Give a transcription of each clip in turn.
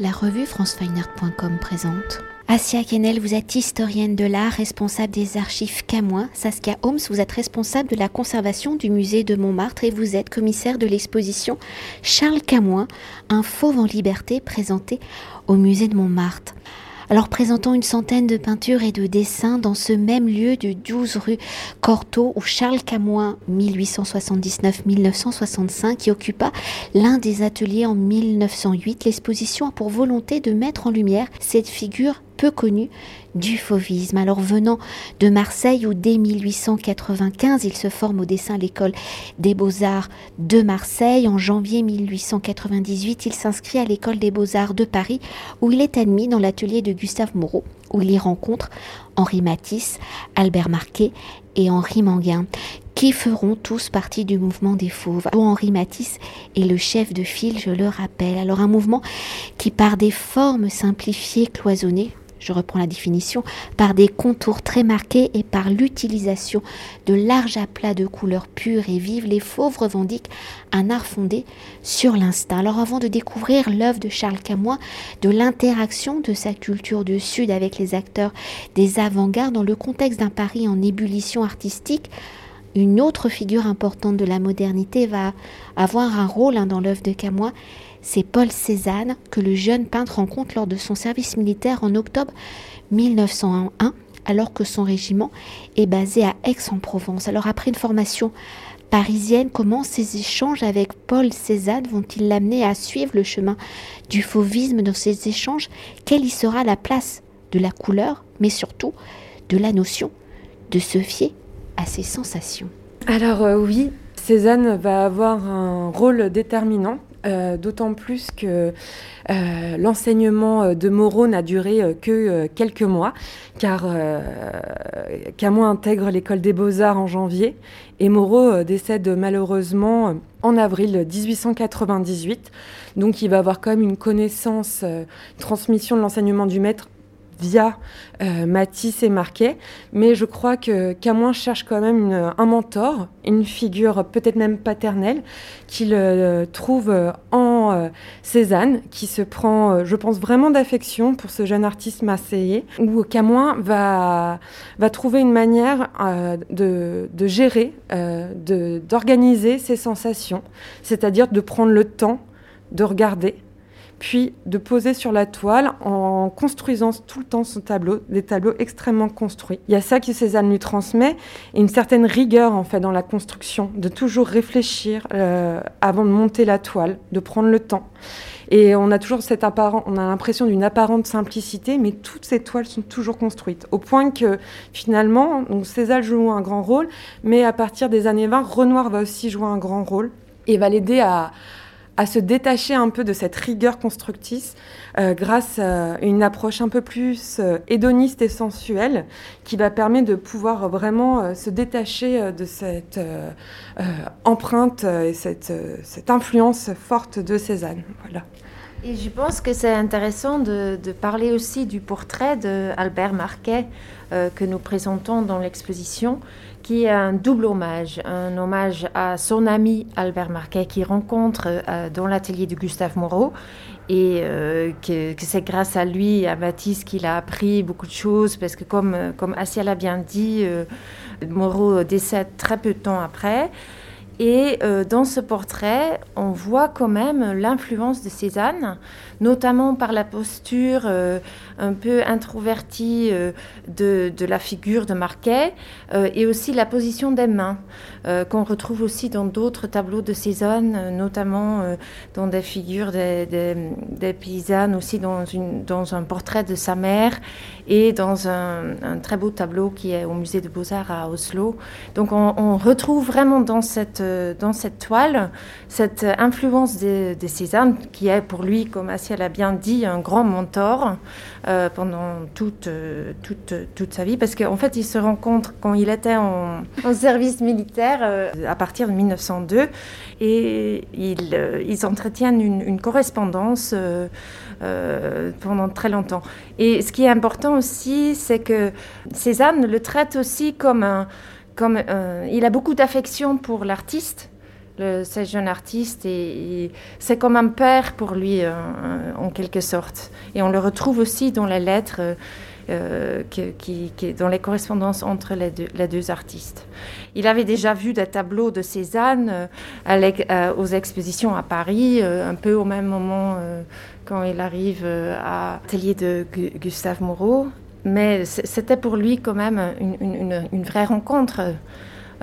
La revue francefineart.com présente. Asia Kennel, vous êtes historienne de l'art, responsable des archives Camoin. Saskia Holmes, vous êtes responsable de la conservation du musée de Montmartre et vous êtes commissaire de l'exposition Charles Camoin, un fauve en liberté présenté au musée de Montmartre. Alors présentant une centaine de peintures et de dessins dans ce même lieu de 12 rue Cortot où Charles Camoin 1879-1965 qui occupa l'un des ateliers en 1908, l'exposition a pour volonté de mettre en lumière cette figure peu connu du fauvisme. Alors venant de Marseille où dès 1895 il se forme au dessin à l'école des beaux-arts de Marseille, en janvier 1898 il s'inscrit à l'école des beaux-arts de Paris où il est admis dans l'atelier de Gustave Moreau où il y rencontre Henri Matisse, Albert Marquet et Henri Manguin qui feront tous partie du mouvement des fauves. Henri Matisse est le chef de file, je le rappelle. Alors un mouvement qui par des formes simplifiées, cloisonnées, je reprends la définition, par des contours très marqués et par l'utilisation de larges aplats de couleurs pures et vives, les fauves revendiquent un art fondé sur l'instinct. Alors avant de découvrir l'œuvre de Charles Camoin, de l'interaction de sa culture du Sud avec les acteurs des avant-gardes dans le contexte d'un Paris en ébullition artistique, une autre figure importante de la modernité va avoir un rôle hein, dans l'œuvre de Camoin, c'est Paul Cézanne que le jeune peintre rencontre lors de son service militaire en octobre 1901, alors que son régiment est basé à Aix-en-Provence. Alors après une formation parisienne, comment ces échanges avec Paul Cézanne vont-ils l'amener à suivre le chemin du fauvisme dans ces échanges? Quelle y sera la place de la couleur, mais surtout de la notion de se fier à ses sensations? Alors euh, oui, Cézanne va avoir un rôle déterminant euh, d'autant plus que euh, l'enseignement de Moreau n'a duré euh, que quelques mois, car Camoin intègre l'école des beaux-arts en janvier et Moreau décède malheureusement en avril 1898. Donc il va avoir quand même une connaissance, transmission de l'enseignement du maître via euh, Matisse et Marquet, mais je crois que Camoin cherche quand même un mentor, une figure peut-être même paternelle, qu'il euh, trouve en euh, Cézanne, qui se prend, je pense, vraiment d'affection pour ce jeune artiste marseillais, où Camoin va, va trouver une manière de, de, gérer, d'organiser ses sensations, c'est-à-dire de prendre le temps de regarder puis de poser sur la toile en construisant tout le temps son tableau, des tableaux extrêmement construits. Il y a ça que Cézanne lui transmet, et une certaine rigueur en fait dans la construction, de toujours réfléchir euh, avant de monter la toile, de prendre le temps. Et on a toujours cette apparent, on a l'impression d'une apparente simplicité, mais toutes ces toiles sont toujours construites, au point que finalement, Cézanne joue un grand rôle, mais à partir des années 20, Renoir va aussi jouer un grand rôle et va l'aider à, à se détacher un peu de cette rigueur constructrice euh, grâce à une approche un peu plus euh, hédoniste et sensuelle qui va permettre de pouvoir vraiment euh, se détacher de cette empreinte et cette, cette, influence forte de Cézanne. Voilà. Et je pense que c'est intéressant de, parler aussi du portrait d'Albert Marquet que nous présentons dans l'exposition qui est un double hommage. Un hommage à son ami Albert Marquet qui rencontre euh, dans l'atelier de Gustave Moreau et euh, que, c'est grâce à lui, à Matisse, qu'il a appris beaucoup de choses parce que comme, comme Assia l'a bien dit, euh, Moreau décède très peu de temps après. Et dans ce portrait, on voit quand même l'influence de Cézanne, notamment par la posture un peu introverti euh, de, de, la figure de Marquet euh, et aussi la position des mains euh, qu'on retrouve aussi dans d'autres tableaux de Cézanne, notamment dans des figures des, des, paysannes, aussi dans, une, dans un portrait de sa mère et dans un, très beau tableau qui est au musée de Beaux-Arts à Oslo. Donc on, retrouve vraiment dans cette, dans cette toile cette influence de, de Cézanne qui est pour lui, comme Assia l'a bien dit, un grand mentor. Euh, pendant toute, euh, toute, toute sa vie, parce qu'en fait, ils se rencontrent quand il était en, service militaire euh, à partir de 1902, et ils, ils entretiennent une, correspondance pendant très longtemps. Et ce qui est important aussi, c'est que Cézanne le traite aussi comme un... Comme, il a beaucoup d'affection pour l'artiste, ce jeune artiste et, c'est comme un père pour lui en quelque sorte. Et on le retrouve aussi dans les lettres. qui, dans les correspondances entre les deux, artistes. Il avait déjà vu des tableaux de Cézanne aux expositions à Paris, un peu au même moment quand il arrive à l'atelier de Gustave Moreau. Mais c'était pour lui quand même une, vraie rencontre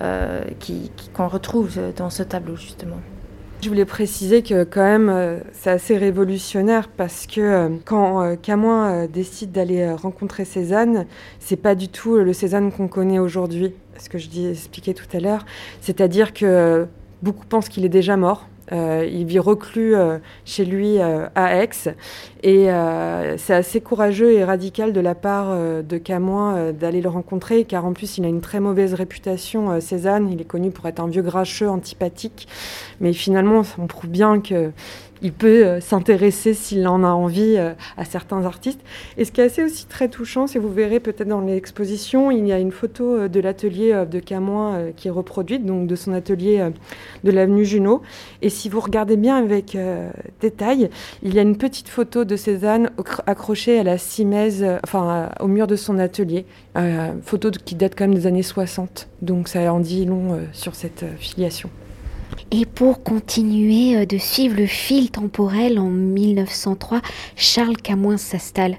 euh, qu'on retrouve dans ce tableau justement. Je voulais préciser que quand même euh, c'est assez révolutionnaire parce que euh, quand Camoin décide d'aller rencontrer Cézanne, c'est pas du tout le Cézanne qu'on connaît aujourd'hui, ce que je dis, expliqué tout à l'heure. C'est-à-dire que beaucoup pensent qu'il est déjà mort euh, il vit reclus euh, chez lui euh, à Aix. Et c'est assez courageux et radical de la part de Camoin d'aller le rencontrer, car en plus, il a une très mauvaise réputation, Cézanne. Il est connu pour être un vieux grincheux, antipathique. Mais finalement, on prouve bien que il peut euh, s'intéresser s'il en a envie euh, à certains artistes. Et ce qui est assez aussi très touchant, c'est vous verrez peut-être dans l'exposition, il y a une photo euh, de l'atelier de Camoin qui est reproduite, donc de son atelier de l'avenue Junot. Et si vous regardez bien avec détail, il y a une petite photo de Cézanne accrochée à la simèse, enfin au mur de son atelier. photo qui date quand même des années 60. Donc ça en dit long sur cette filiation. Et pour continuer euh, de suivre le fil temporel, en 1903, Charles Camoin s'installe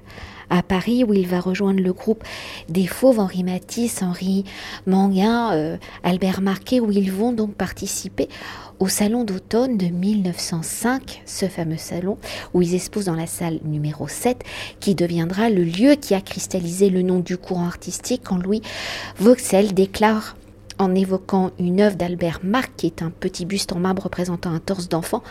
à Paris où il va rejoindre le groupe des Fauves, Henri Matisse, Henri Manguin, euh, Albert Marquet, où ils vont donc participer au salon d'automne de 1905, ce fameux salon où ils exposent dans la salle numéro 7, qui deviendra le lieu qui a cristallisé le nom du courant artistique quand Louis Vauxhall déclare en évoquant une œuvre d'Albert Marc, qui est un petit buste en marbre représentant un torse d'enfant,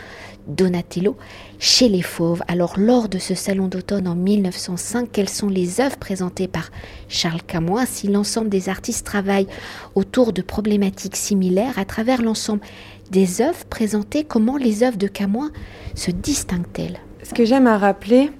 Donatello, chez les Fauves. Alors, lors de ce salon d'automne en 1905, quelles sont les œuvres présentées par Charles Camoin Si l'ensemble des artistes travaillent autour de problématiques similaires. À travers l'ensemble des œuvres présentées, comment les œuvres de Camoin se distinguent-elles? Ce que j'aime à rappeler,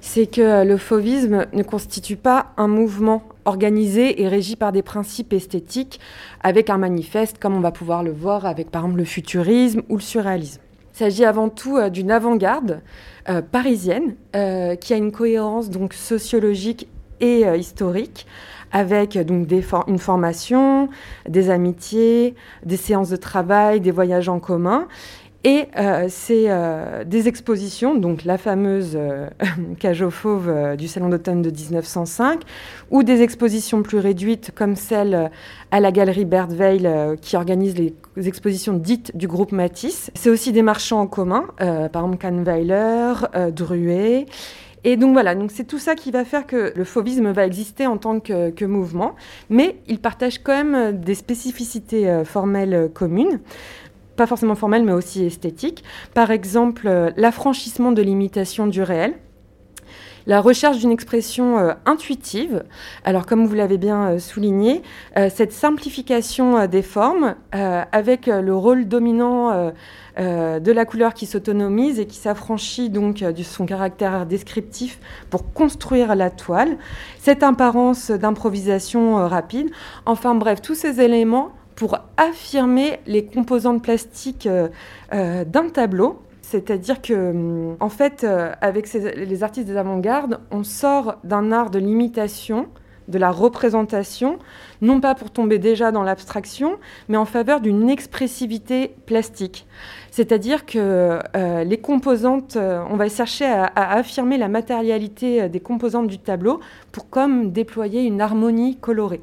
c'est que le fauvisme ne constitue pas un mouvement organisé et régi par des principes esthétiques avec un manifeste comme on va pouvoir le voir avec par exemple le futurisme ou le surréalisme. Il s'agit avant tout euh, d'une avant-garde euh, parisienne euh, qui a une cohérence donc sociologique et historique avec donc une formation, des amitiés, des séances de travail, des voyages en commun et euh, c'est euh, des expositions, donc la fameuse euh, cage aux fauves du Salon d'automne de 1905, ou des expositions plus réduites comme celle à la galerie Bertveil qui organise les expositions dites du groupe Matisse. C'est aussi des marchands en commun, par exemple Kahnweiler, Druet. Et donc voilà, donc c'est tout ça qui va faire que le fauvisme va exister en tant que, que mouvement, mais il partage quand même des spécificités formelles communes pas forcément formelle, mais aussi esthétique. Par exemple, euh, l'affranchissement de l'imitation du réel, la recherche d'une expression euh, intuitive. Alors, comme vous l'avez bien euh, souligné, cette simplification des formes avec le rôle dominant de la couleur qui s'autonomise et qui s'affranchit donc de son caractère descriptif pour construire la toile, cette apparence d'improvisation rapide. Enfin bref, tous ces éléments pour affirmer les composantes plastiques euh, euh, d'un tableau. C'est-à-dire que, hum, en fait, euh, avec les artistes des avant-gardes, on sort d'un art de l'imitation, de la représentation, non pas pour tomber déjà dans l'abstraction, mais en faveur d'une expressivité plastique. C'est-à-dire que les composantes, on va chercher à, à, affirmer la matérialité des composantes du tableau pour comme déployer une harmonie colorée.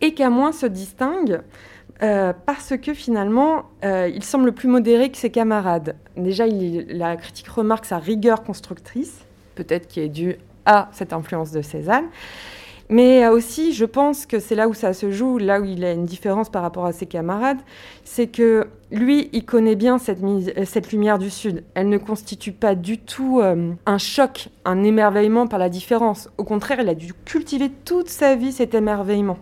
Et qu'à moins se distingue euh, parce que finalement, euh, il semble plus modéré que ses camarades. Déjà, la critique remarque sa rigueur constructrice, peut-être qui est due à cette influence de Cézanne. Mais aussi, je pense que c'est là où ça se joue, là où il a une différence par rapport à ses camarades, c'est que lui, il connaît bien cette, lumière du Sud. Elle ne constitue pas du tout euh, un choc, un émerveillement par la différence. Au contraire, il a dû cultiver toute sa vie cet émerveillement.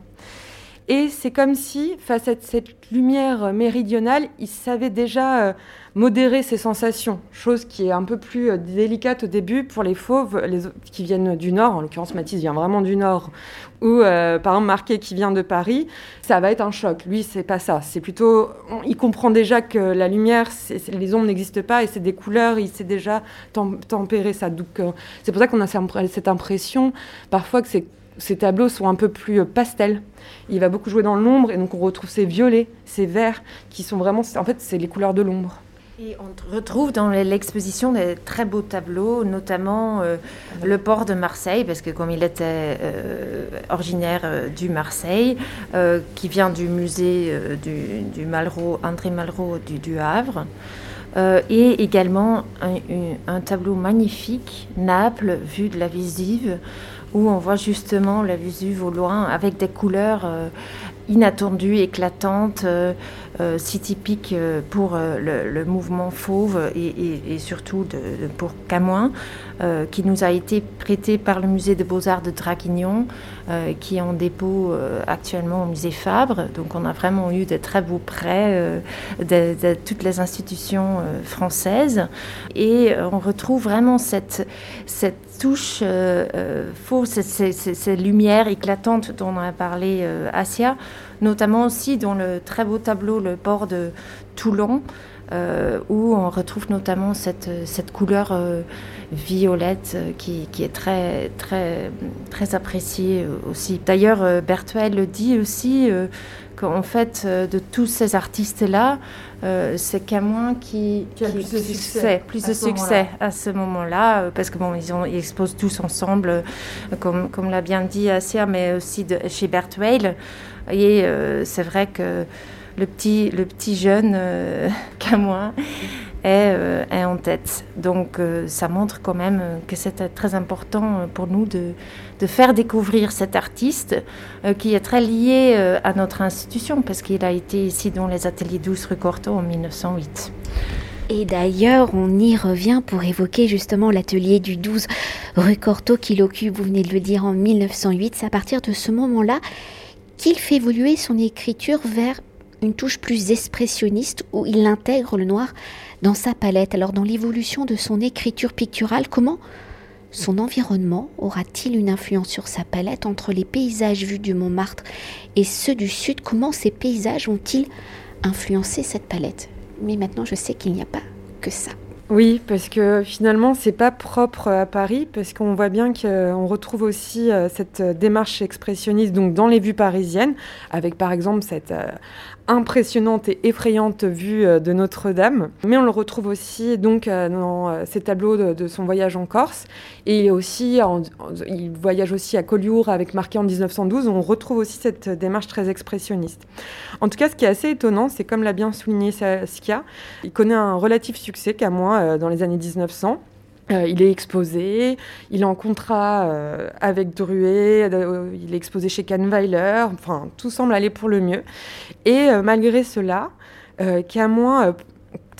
Et c'est comme si, face à cette lumière méridionale, il savait déjà euh, modérer ses sensations, chose qui est un peu plus euh, délicate au début pour les fauves les, qui viennent du nord, en l'occurrence Matisse vient vraiment du nord, ou euh, par exemple Marquet qui vient de Paris, ça va être un choc. Lui, c'est pas ça. C'est plutôt, il comprend déjà que la lumière, les ombres n'existent pas et c'est des couleurs, il sait déjà tempérer ça. Donc c'est pour ça qu'on a cette impression parfois que c'est ces tableaux sont un peu plus euh, pastels. Il va beaucoup jouer dans l'ombre et donc on retrouve ces violets, ces verts qui sont vraiment, en fait, c'est les couleurs de l'ombre. Et on retrouve dans l'exposition des très beaux tableaux, notamment euh, le port de Marseille, parce que comme il était euh, originaire du Marseille, qui vient du musée du, Malraux, André Malraux du, du Havre, et également un, un, tableau magnifique, Naples, vue de la Visive, où on voit justement la Vésuve au loin avec des couleurs euh, inattendues, éclatantes, euh, euh, si typiques pour le, mouvement fauve et, surtout pour Camoin, qui nous a été prêté par le musée des beaux-arts de Draguignan, qui est en dépôt actuellement au musée Fabre. Donc on a vraiment eu de très beaux prêts de, toutes les institutions françaises. Et on retrouve vraiment cette, cette touche euh, euh, fausse, ces, lumières éclatantes dont on a parlé euh, Asia, notamment aussi dans le très beau tableau Le port de Toulon, où on retrouve notamment cette, cette couleur violette qui, qui, est très, très, très appréciée aussi. D'ailleurs, Berthuel le dit aussi qu'en fait, de tous ces artistes-là, euh, c'est Camoin qui, qui, a plus de succès, plus de succès à ce moment-là, euh, parce que bon, ils, ont, ils, exposent tous ensemble, euh, comme, comme l'a bien dit Assia, mais aussi de, chez Bertwell. Et c'est vrai que le petit, le petit jeune Camoin est, est, en tête. Donc ça montre quand même que c'était très important pour nous de de faire découvrir cet artiste euh, qui est très lié euh, à notre institution parce qu'il a été ici dans les ateliers 12 rue Cortot en 1908. Et d'ailleurs, on y revient pour évoquer justement l'atelier du 12 rue Cortot qu'il occupe, vous venez de le dire, en 1908. C'est à partir de ce moment-là qu'il fait évoluer son écriture vers une touche plus expressionniste où il intègre le noir dans sa palette. Alors dans l'évolution de son écriture picturale, comment son environnement aura-t-il une influence sur sa palette entre les paysages vus du Montmartre et ceux du Sud? Comment ces paysages ont-ils influencé cette palette? Mais maintenant, je sais qu'il n'y a pas que ça. Oui, parce que finalement, c'est pas propre à Paris, parce qu'on voit bien qu'on retrouve aussi euh, cette démarche expressionniste donc dans les vues parisiennes, avec par exemple cette euh, impressionnante et effrayante vue euh, de Notre-Dame. Mais on le retrouve aussi donc euh, dans ses euh, tableaux de, son voyage en Corse. Et aussi, il voyage aussi à Collioure avec Marquet en 1912. On retrouve aussi cette démarche très expressionniste. En tout cas, ce qui est assez étonnant, c'est comme l'a bien souligné Saskia, il connaît un relatif succès qu'à moi dans les années 1900. Euh, il est exposé, il est en contrat euh, avec Druet, euh, il est exposé chez Kahnweiler, enfin tout semble aller pour le mieux. Et malgré cela, moins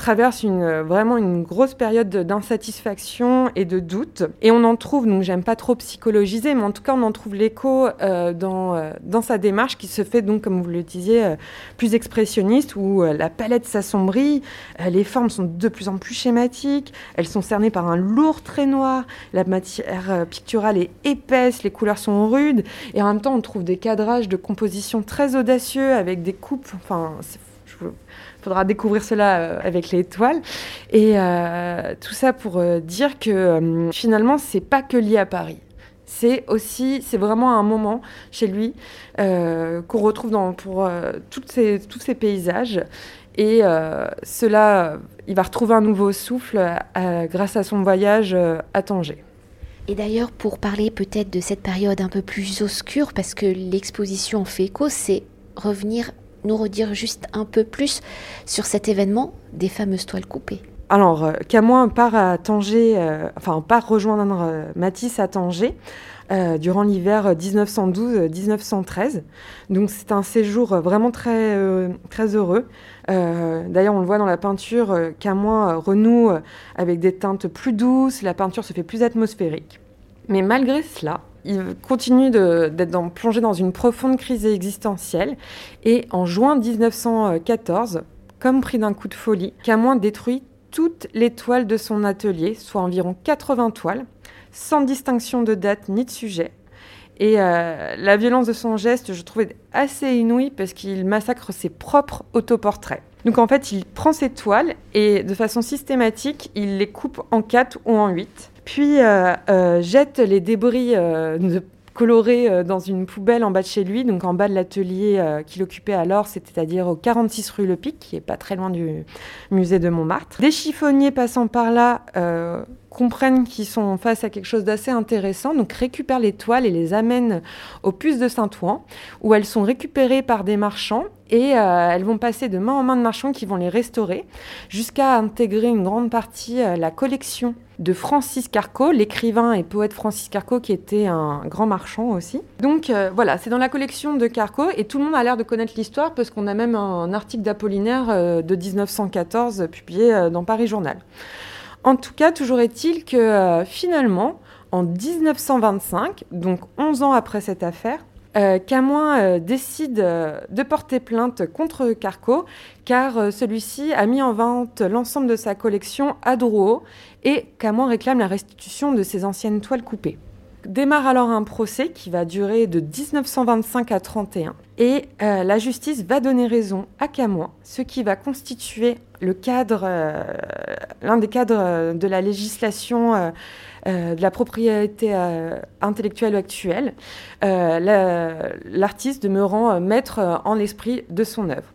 traverse une, euh, vraiment une grosse période d'insatisfaction et de doute. Et on en trouve, donc j'aime pas trop psychologiser, mais en tout cas on en trouve l'écho euh, dans, euh, dans sa démarche qui se fait donc, comme vous le disiez, plus expressionniste, où la palette s'assombrit, les formes sont de plus en plus schématiques, elles sont cernées par un lourd trait noir, la matière picturale est épaisse, les couleurs sont rudes, et en même temps on trouve des cadrages de composition très audacieux avec des coupes, enfin il faudra découvrir cela euh, avec les étoiles. Et euh, tout ça pour euh, dire que finalement, c'est pas que lié à Paris. C'est aussi, c'est vraiment un moment chez lui qu'on retrouve dans, pour toutes ces, tous ces paysages. Et cela, il va retrouver un nouveau souffle grâce à son voyage à Tanger. Et d'ailleurs, pour parler peut-être de cette période un peu plus obscure, parce que l'exposition fait écho, c'est revenir nous redire juste un peu plus sur cet événement des fameuses toiles coupées alors, euh, Camoin part à Tanger, euh, enfin part rejoindre euh, Matisse à Tanger durant l'hiver 1912-1913. Donc c'est un séjour vraiment très, très heureux. D'ailleurs, on le voit dans la peinture, Camoin renoue avec des teintes plus douces, la peinture se fait plus atmosphérique. Mais malgré cela, il continue d'être plongé dans une profonde crise existentielle. Et en juin 1914, comme pris d'un coup de folie, Camoin détruit toutes les toiles de son atelier, soit environ 80 toiles, sans distinction de date ni de sujet. Et euh, la violence de son geste, je trouvais assez inouïe parce qu'il massacre ses propres autoportraits. Donc en fait, il prend ses toiles et de façon systématique, il les coupe en quatre ou en huit. Puis euh, euh, jette les débris colorés dans une poubelle en bas de chez lui, donc en bas de l'atelier qu'il occupait alors, c'est-à-dire au 46 rue Le Pic, qui est pas très loin du musée de Montmartre. Des chiffonniers passant par là comprennent qu'ils sont face à quelque chose d'assez intéressant, donc récupèrent les toiles et les amènent au puce de Saint-Ouen, où elles sont récupérées par des marchands et euh, elles vont passer de main en main de marchands qui vont les restaurer, jusqu'à intégrer une grande partie euh, la collection de Francis Carco, l'écrivain et poète Francis Carco, qui était un grand marchand aussi. Donc euh, voilà, c'est dans la collection de Carco, et tout le monde a l'air de connaître l'histoire, parce qu'on a même un article d'Apollinaire de 1914 publié dans Paris Journal. En tout cas, toujours est-il que euh, finalement, en 1925, donc 11 ans après cette affaire, euh, Camoin euh, décide de porter plainte contre Carco car celui-ci a mis en vente l'ensemble de sa collection à Drouot et Camoin réclame la restitution de ses anciennes toiles coupées. Démarre alors un procès qui va durer de 1925 à 31 et euh, la justice va donner raison à Camoin, ce qui va constituer le cadre, euh, l'un des cadres euh, de la législation de la propriété intellectuelle actuelle, l'artiste demeurant maître en l'esprit de son œuvre.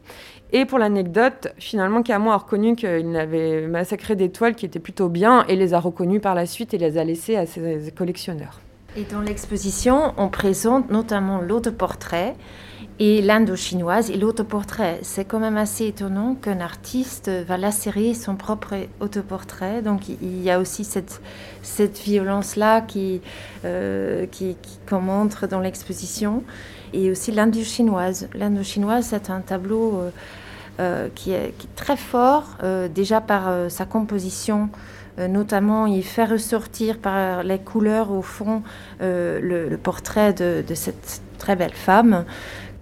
Et pour l'anecdote, finalement, Camoin a reconnu qu'il avait massacré des toiles qui étaient plutôt bien et les a reconnues par la suite et les a laissées à ses collectionneurs. Et dans l'exposition, on présente notamment l'autoportrait et l'indo-chinoise et l'autoportrait. C'est quand même assez étonnant qu'un artiste va lacérer son propre autoportrait. Donc il y a aussi cette, violence-là qui, euh, qui, qu'on montre dans l'exposition. Et aussi l'indo-chinoise. L'indo-chinoise, c'est un tableau euh, euh, qui, est, très fort, déjà par sa composition euh, notamment, il fait ressortir par les couleurs au fond euh, le, portrait de, cette très belle femme.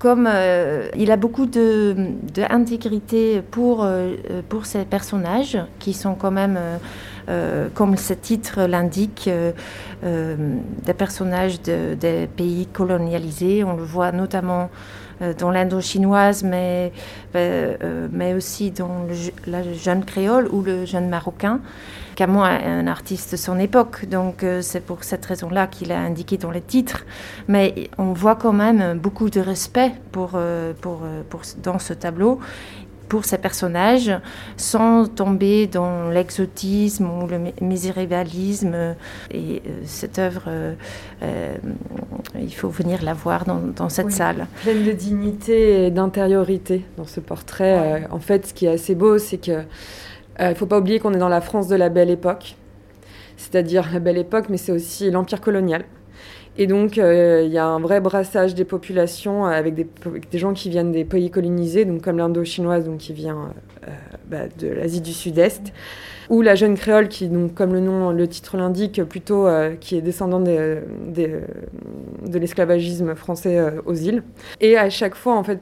Comme euh, il a beaucoup d'intégrité pour, pour ces personnages qui sont quand même, comme ce titre l'indique, des personnages des pays colonialisés. On le voit notamment dans l'indo-chinoise, mais, mais aussi dans la jeune créole ou le jeune marocain. Camus est un artiste de son époque, donc euh, c'est pour cette raison-là qu'il a indiqué dans les titres. Mais on voit quand même beaucoup de respect pour, euh, pour, euh, pour, dans ce tableau pour ces personnages sans tomber dans l'exotisme ou le misérabilisme. Et cette œuvre, il faut venir la voir dans, dans cette salle. Pleine de dignité et d'intériorité dans ce portrait. en fait, ce qui est assez beau, c'est que euh, ne faut pas oublier qu'on est dans la France de la Belle Époque, c'est-à-dire la Belle Époque, mais c'est aussi l'Empire colonial. Et donc, euh, il y a un vrai brassage des populations avec des, des, gens qui viennent des pays colonisés, donc comme l'indo-chinoise, qui vient euh, bah, de l'Asie du Sud-Est, ou la jeune créole, qui, donc, comme le titre l'indique, plutôt qui est descendant de l'esclavagisme français aux îles. Et à chaque fois, en fait,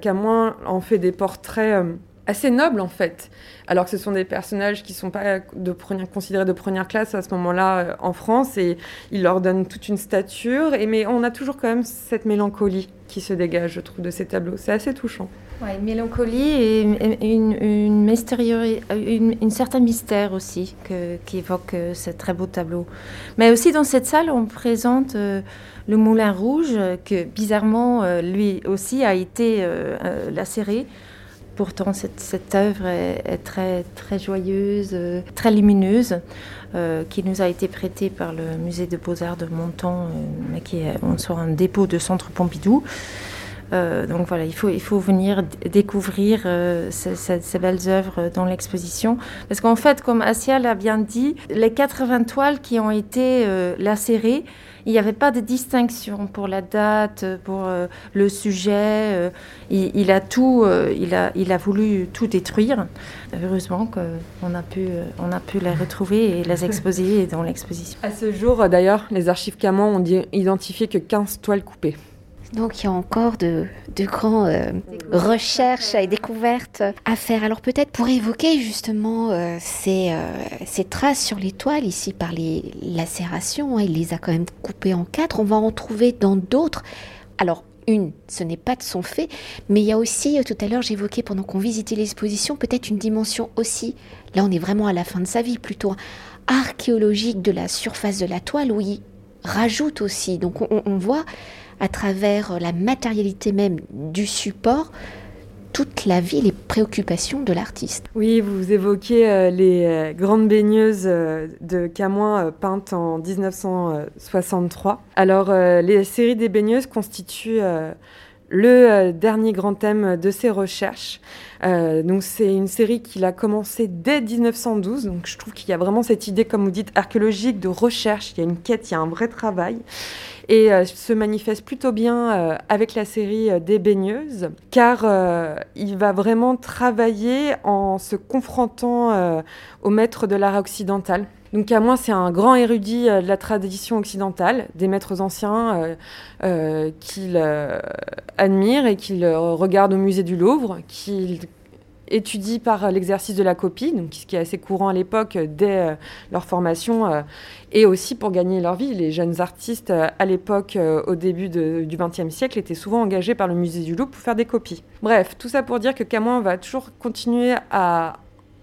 Camoin en fait des portraits assez nobles, en fait alors que ce sont des personnages qui ne sont pas de considérés de première classe à ce moment-là euh, en France, et il leur donne toute une stature, mais on a toujours quand même cette mélancolie qui se dégage, je trouve, de ces tableaux. C'est assez touchant. Oui, mélancolie et une, une, certain mystère aussi qui évoque euh, ce très beau tableau. Mais aussi dans cette salle, on présente euh, le Moulin Rouge, que bizarrement, lui aussi a été lacéré Pourtant, cette, œuvre est, très, joyeuse, euh, très lumineuse, euh, qui nous a été prêtée par le musée de beaux-arts de Monton, euh, qui est en un dépôt de Centre Pompidou. Euh, donc voilà, il faut, il faut venir découvrir euh, ces, belles œuvres dans l'exposition. Parce qu'en fait, comme Asia l'a bien dit, les 80 toiles qui ont été euh, lacérées, il n'y avait pas de distinction pour la date, pour le sujet. Il, a tout, il, a, il a voulu tout détruire. Heureusement qu'on a, pu, on a pu les retrouver et les exposer dans l'exposition. À ce jour, d'ailleurs, les archives Caman ont identifié que 15 toiles coupées. Donc il y a encore de, de grandes euh, recherches et découvertes à faire. Alors peut-être pour évoquer justement euh, ces, euh, ces, traces sur les toiles ici par les lacérations, hein, il les a quand même coupées en quatre, on va en trouver dans d'autres. Alors une, ce n'est pas de son fait, mais il y a aussi, tout à l'heure j'évoquais pendant qu'on visitait l'exposition, peut-être une dimension aussi, là on est vraiment à la fin de sa vie plutôt, archéologique de la surface de la toile où il rajoute aussi. Donc on voit à travers la matérialité même du support, toute la vie, les préoccupations de l'artiste. Oui, vous évoquez euh, les euh, grandes baigneuses euh, de Camoin peintes en 1963. Alors, les séries des baigneuses constituent le dernier grand thème de ses recherches. donc c'est une série qu'il a commencé dès 1912. Donc je trouve qu'il y a vraiment cette idée, comme vous dites, archéologique de recherche. Il y a une quête, il y a un vrai travail et euh, se manifeste plutôt bien euh, avec la série euh, des baigneuses, car il va vraiment travailler en se confrontant au maître de l'art occidental. Donc à moi, c'est un grand érudit de la tradition occidentale, des maîtres anciens qu'il admire et qu'il regarde au musée du Louvre, qu'il étudie par l'exercice de la copie, donc ce qui est assez courant à l'époque dès leur formation, et aussi pour gagner leur vie. Les jeunes artistes, euh, à l'époque, euh, au début du XXe siècle, étaient souvent engagés par le musée du Louvre pour faire des copies. Bref, tout ça pour dire que Camoin va toujours continuer à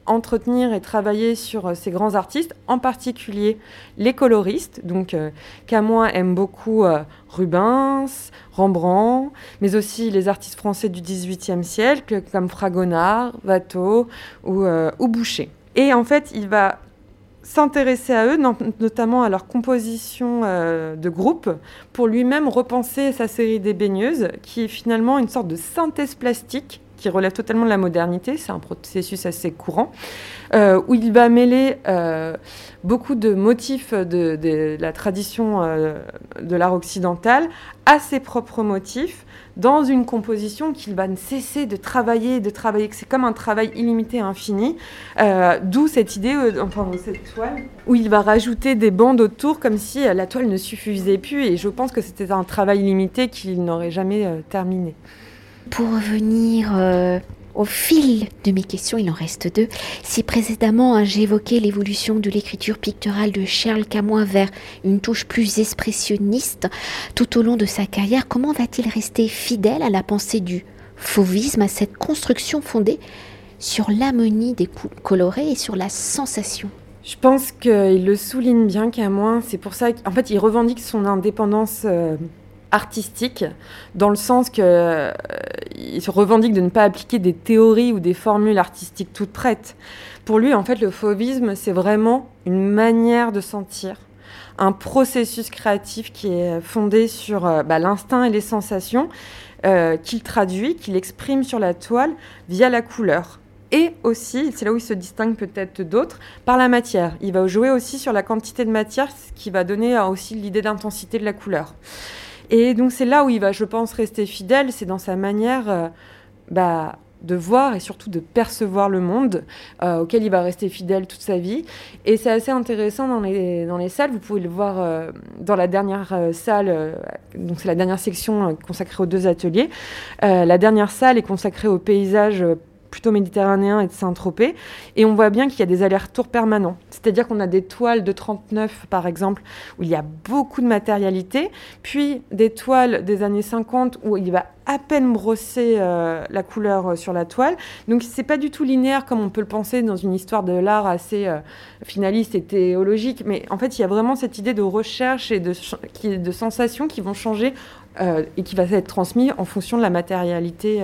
entretenir et travailler sur euh, ces grands artistes, en particulier les coloristes. Donc Camoin aime beaucoup Rubens, Rembrandt, mais aussi les artistes français du XVIIIe siècle comme Fragonard, Watteau ou, ou Boucher. Et en fait, il va s'intéresser à eux, notamment à leur composition euh, de groupe, pour lui-même repenser sa série des baigneuses, qui est finalement une sorte de synthèse plastique qui relève totalement de la modernité, c'est un processus assez courant, euh, où il va mêler euh, beaucoup de motifs de, la tradition de l'art occidental à ses propres motifs, dans une composition qu'il va ne cesser de travailler, de travailler, que c'est comme un travail illimité infini, euh, d'où cette idée, euh, enfin cette toile, où il va rajouter des bandes autour comme si euh, la toile ne suffisait plus, et je pense que c'était un travail illimité qu'il n'aurait jamais terminé. Pour revenir au fil de mes questions, il en reste deux. Si précédemment hein, j'évoquais l'évolution de l'écriture picturale de Charles Camoin vers une touche plus expressionniste tout au long de sa carrière, comment va-t-il rester fidèle à la pensée du fauvisme, à cette construction fondée sur l'harmonie des coups colorés et sur la sensation? Je pense qu'il le souligne bien Camoin. C'est pour ça qu'en fait, il revendique son indépendance euh, artistique, dans le sens qu'il euh, se revendique de ne pas appliquer des théories ou des formules artistiques toutes prêtes. Pour lui, en fait, le fauvisme, c'est vraiment une manière de sentir, un processus créatif qui est fondé sur euh, bah, l'instinct et les sensations, euh, qu'il traduit, qu'il exprime sur la toile via la couleur et aussi, c'est là où il se distingue peut-être d'autres, par la matière. Il va jouer aussi sur la quantité de matière, ce qui va donner aussi l'idée d'intensité de la couleur. Et donc c'est là où il va, je pense, rester fidèle, c'est dans sa manière euh, bah, de voir et surtout de percevoir le monde euh, auquel il va rester fidèle toute sa vie. Et c'est assez intéressant dans les, dans les salles, vous pouvez le voir euh, dans la dernière salle, donc c'est la dernière section consacrée aux deux ateliers. la dernière salle est consacrée au paysage plutôt méditerranéen et de Saint-Tropez. Et on voit bien qu'il y a des allers-retours permanents. C'est-à-dire qu'on a des toiles de 39, par exemple, où il y a beaucoup de matérialité, puis des toiles des années 50 où il va à peine brosser euh, la couleur euh, sur la toile. Donc c'est pas du tout linéaire comme on peut le penser dans une histoire de l'art assez euh, finaliste et théologique. Mais en fait, il y a vraiment cette idée de recherche et de, sensations qui vont changer et qui va être transmise en fonction de la matérialité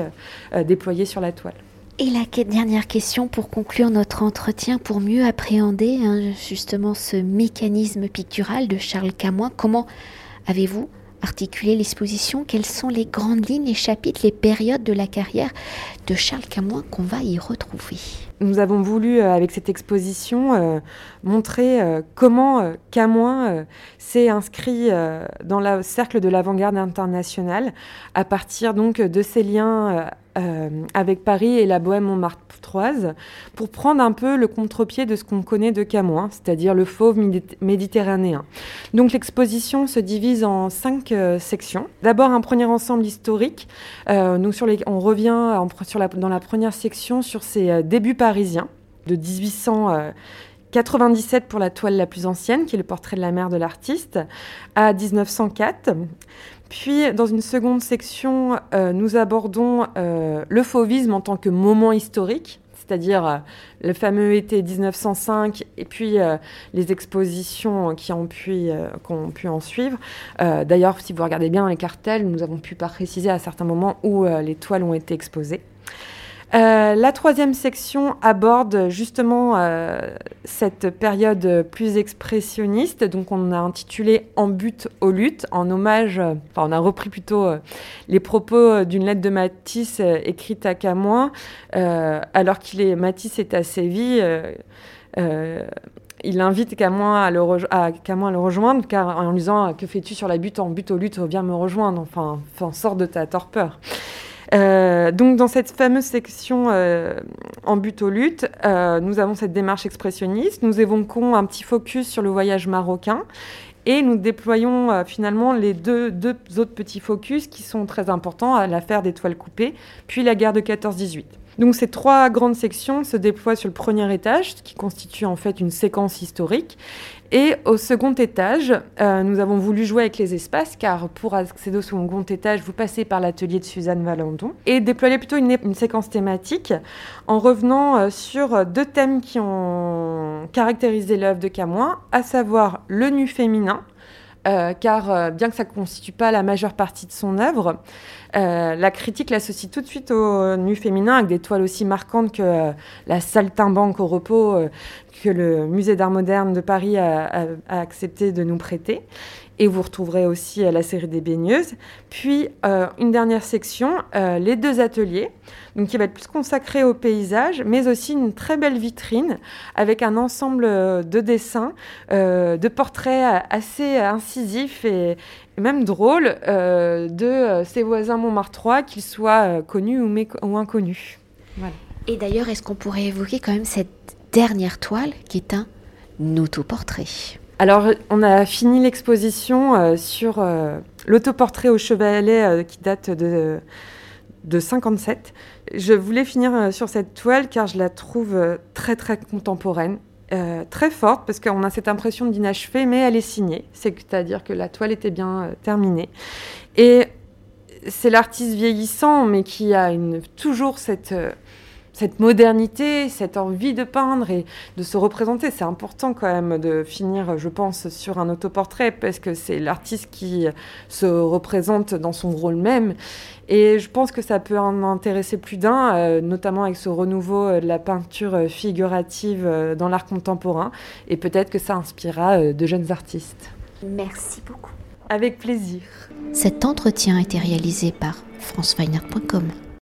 déployée sur la toile. Et la dernière question pour conclure notre entretien, pour mieux appréhender hein, justement ce mécanisme pictural de Charles Camoin, comment avez-vous articuler l'exposition? Quelles sont les grandes lignes, les chapitres, les périodes de la carrière de Charles Camoin qu'on va y retrouver? Nous avons voulu, euh, avec cette exposition, euh, montrer euh, comment Camoin s'est inscrit dans le cercle de l'avant-garde internationale à partir donc de ses liens avec Paris et la Bohème Montmartroise pour prendre un peu le contre-pied de ce qu'on connaît de Camoin, c'est-à-dire le fauve méditerranéen. Donc l'exposition se divise en cinq sections. D'abord un premier ensemble historique. sur les, on revient dans la première section sur ses débuts parisien de 1897 pour la toile la plus ancienne, qui est le portrait de la mère de l'artiste, à 1904. Puis, dans une seconde section, euh, nous abordons euh, le fauvisme en tant que moment historique, c'est-à-dire euh, le fameux été 1905 et puis les expositions qui ont pu, pu en suivre. D'ailleurs, si vous regardez bien les cartels, nous avons pu préciser à certains moments où les toiles ont été exposées. Euh, la troisième section aborde justement euh, cette période plus expressionniste. Donc, on a intitulé En but aux luttes, en hommage, enfin, on a repris plutôt euh, les propos d'une lettre de Matisse écrite à Camoin, alors qu'il est Matisse est à Séville. il invite Camoin à, le Camoin le rejoindre car, en lui disant Que fais-tu sur la butte? En but aux luttes, viens me rejoindre. Enfin, enfin sors de ta torpeur. Euh, donc dans cette fameuse section euh, en but aux luttes, euh, nous avons cette démarche expressionniste, nous évoquons un petit focus sur le voyage marocain et nous déployons finalement les deux, deux, autres petits focus qui sont très importants, l'affaire des toiles coupées, puis la guerre de 14-18. Donc ces trois grandes sections se déploient sur le premier étage, qui constitue en fait une séquence historique. Et au second étage, euh, nous avons voulu jouer avec les espaces, car pour accéder au second étage, vous passez par l'atelier de Suzanne Valandon, et déployer plutôt une, séquence thématique en revenant euh, sur deux thèmes qui ont caractérisé l'œuvre de Camoin, à savoir le nu féminin, euh, car bien que ça ne constitue pas la majeure partie de son œuvre, euh, la critique l'associe tout de suite au nu féminin avec des toiles aussi marquantes que la saltimbanque au repos que le Musée d'art moderne de Paris a, accepté de nous prêter. Et vous retrouverez aussi la série des baigneuses. Puis une dernière section, les deux ateliers, donc qui va être plus consacré au paysage, mais aussi une très belle vitrine avec un ensemble de dessins, de portraits assez incisifs et, même drôles de ses voisins montmartrois, qu'ils soient connus ou, ou inconnus. Et d'ailleurs, est-ce qu'on pourrait évoquer quand même cette dernière toile qui est un autoportrait? Alors, on a fini l'exposition sur l'autoportrait au chevalet qui date de, de 57. Je voulais finir euh, sur cette toile car je la trouve euh, très très contemporaine. Euh, très forte parce qu'on a cette impression d'inachevé, mais elle est signée, c'est-à-dire que la toile était bien terminée. Et c'est l'artiste vieillissant, mais qui a une, toujours cette, cette modernité, cette envie de peindre et de se représenter. C'est important quand même de finir, je pense, sur un autoportrait parce que c'est l'artiste qui se représente dans son rôle même. Et je pense que ça peut en intéresser plus d'un, euh, notamment avec ce renouveau euh, de la peinture euh, figurative dans l'art contemporain. Et peut-être que ça inspirera de jeunes artistes. Merci beaucoup. Avec plaisir. Cet entretien a été réalisé par franceweiner.com.